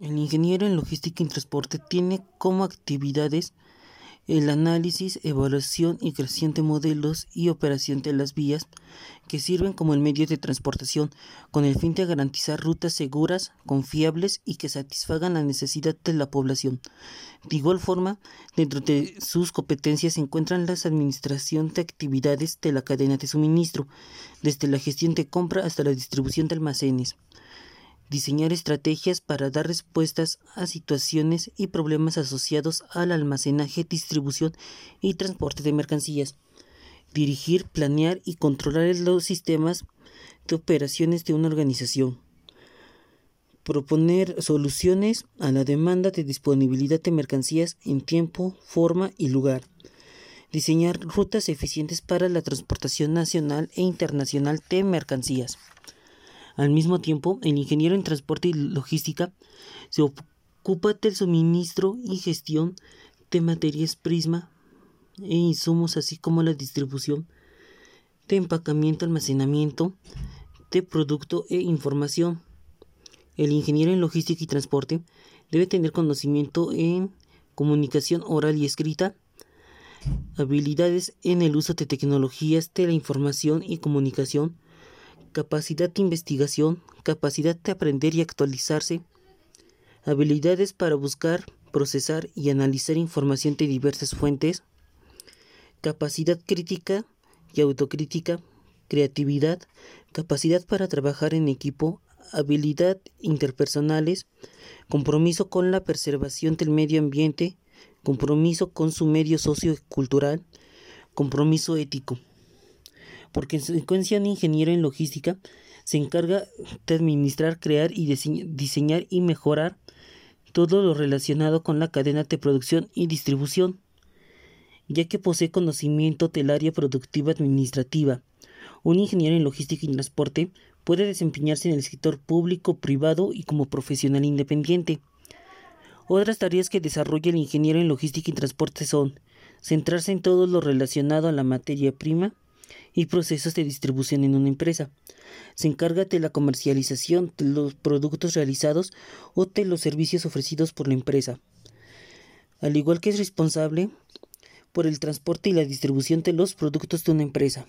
El ingeniero en logística y transporte tiene como actividades el análisis, evaluación y creación de modelos y operación de las vías que sirven como el medio de transportación con el fin de garantizar rutas seguras, confiables y que satisfagan la necesidad de la población. De igual forma, dentro de sus competencias se encuentran la administración de actividades de la cadena de suministro, desde la gestión de compra hasta la distribución de almacenes diseñar estrategias para dar respuestas a situaciones y problemas asociados al almacenaje, distribución y transporte de mercancías, dirigir, planear y controlar los sistemas de operaciones de una organización, proponer soluciones a la demanda de disponibilidad de mercancías en tiempo, forma y lugar, diseñar rutas eficientes para la transportación nacional e internacional de mercancías. Al mismo tiempo, el ingeniero en transporte y logística se ocupa del suministro y gestión de materias prisma e insumos, así como la distribución de empacamiento, almacenamiento de producto e información. El ingeniero en logística y transporte debe tener conocimiento en comunicación oral y escrita, habilidades en el uso de tecnologías de la información y comunicación, capacidad de investigación, capacidad de aprender y actualizarse, habilidades para buscar, procesar y analizar información de diversas fuentes, capacidad crítica y autocrítica, creatividad, capacidad para trabajar en equipo, habilidad interpersonales, compromiso con la preservación del medio ambiente, compromiso con su medio sociocultural, compromiso ético porque en secuencia un ingeniero en logística se encarga de administrar, crear y diseñar y mejorar todo lo relacionado con la cadena de producción y distribución, ya que posee conocimiento del área productiva administrativa. Un ingeniero en logística y transporte puede desempeñarse en el sector público, privado y como profesional independiente. Otras tareas que desarrolla el ingeniero en logística y transporte son centrarse en todo lo relacionado a la materia prima, y procesos de distribución en una empresa. Se encarga de la comercialización de los productos realizados o de los servicios ofrecidos por la empresa. Al igual que es responsable por el transporte y la distribución de los productos de una empresa.